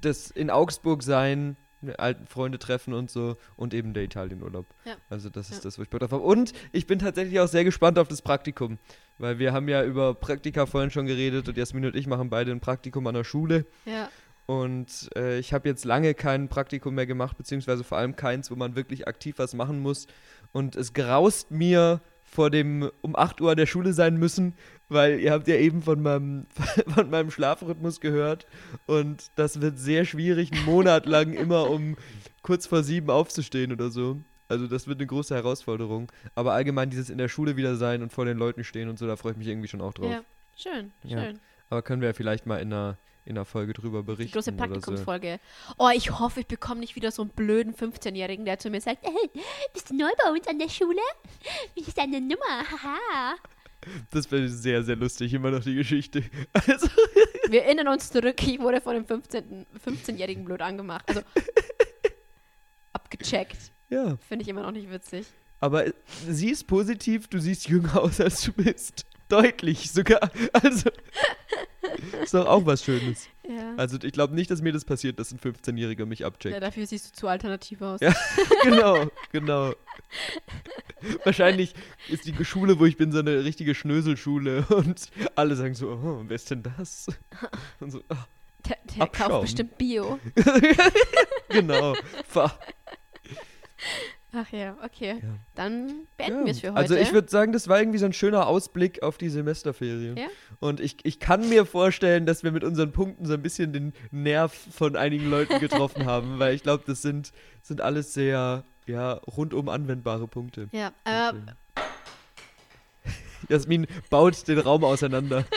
das in Augsburg sein, alten Freunde treffen und so und eben der Italienurlaub. Ja. Also das ist Ja. das, wo ich Bock drauf habe. Und ich bin tatsächlich auch sehr gespannt auf das Praktikum, weil wir haben ja über Praktika vorhin schon geredet und Jasmin und ich machen beide ein Praktikum an der Schule ja, und äh, ich habe jetzt lange kein Praktikum mehr gemacht, beziehungsweise vor allem keins, wo man wirklich aktiv was machen muss und es graust mir vor dem um 8 Uhr an der Schule sein müssen, weil ihr habt ja eben von meinem, [laughs] von meinem Schlafrhythmus gehört und das wird sehr schwierig, einen Monat lang immer um kurz vor sieben aufzustehen oder so. Also das wird eine große Herausforderung. Aber allgemein dieses in der Schule wieder sein und vor den Leuten stehen und so, da freue ich mich irgendwie schon auch drauf. ja. Schön, Ja. schön. Aber können wir ja vielleicht mal in einer, in einer Folge drüber Die berichten. große oder so. Praktikumsfolge. Oh, ich hoffe, ich bekomme nicht wieder so einen blöden 15-Jährigen, der zu mir sagt, hey, bist du neu bei uns an der Schule? Wie ist deine Nummer? Haha. Das wäre sehr, sehr lustig, immer noch die Geschichte. Also, [laughs] Wir erinnern uns zurück, ich wurde von dem 15. 15-Jährigen blöd angemacht. Also abgecheckt. ja. Finde ich immer noch nicht witzig. Aber sie ist positiv, du siehst jünger aus, als du bist. Deutlich sogar. Also, ist doch auch was Schönes. Ja. Also, ich glaube nicht, dass mir das passiert, dass ein 15-Jähriger mich ja, abcheckt. dafür siehst du zu alternativ aus. Ja. [laughs] genau, genau. Wahrscheinlich ist die Schule, wo ich bin, so eine richtige Schnöselschule und alle sagen so, oh, wer ist denn das? Und so, ah, Der, der kauft bestimmt Bio. [laughs] genau. Ach ja, okay. Ja. Dann beenden Ja, wir es für heute. Also ich würde sagen, das war irgendwie so ein schöner Ausblick auf die Semesterferien. Ja. Und ich, ich kann mir vorstellen, dass wir mit unseren Punkten so ein bisschen den Nerv von einigen Leuten getroffen [laughs] haben, weil ich glaube, das sind, sind alles sehr ja, rundum anwendbare Punkte. Ja, äh. [laughs] Jasmin baut den Raum auseinander. [laughs]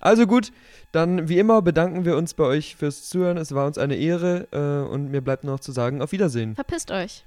Also gut, dann wie immer bedanken wir uns bei euch fürs Zuhören. Es war uns eine Ehre äh, und mir bleibt nur noch zu sagen, auf Wiedersehen. verpisst euch.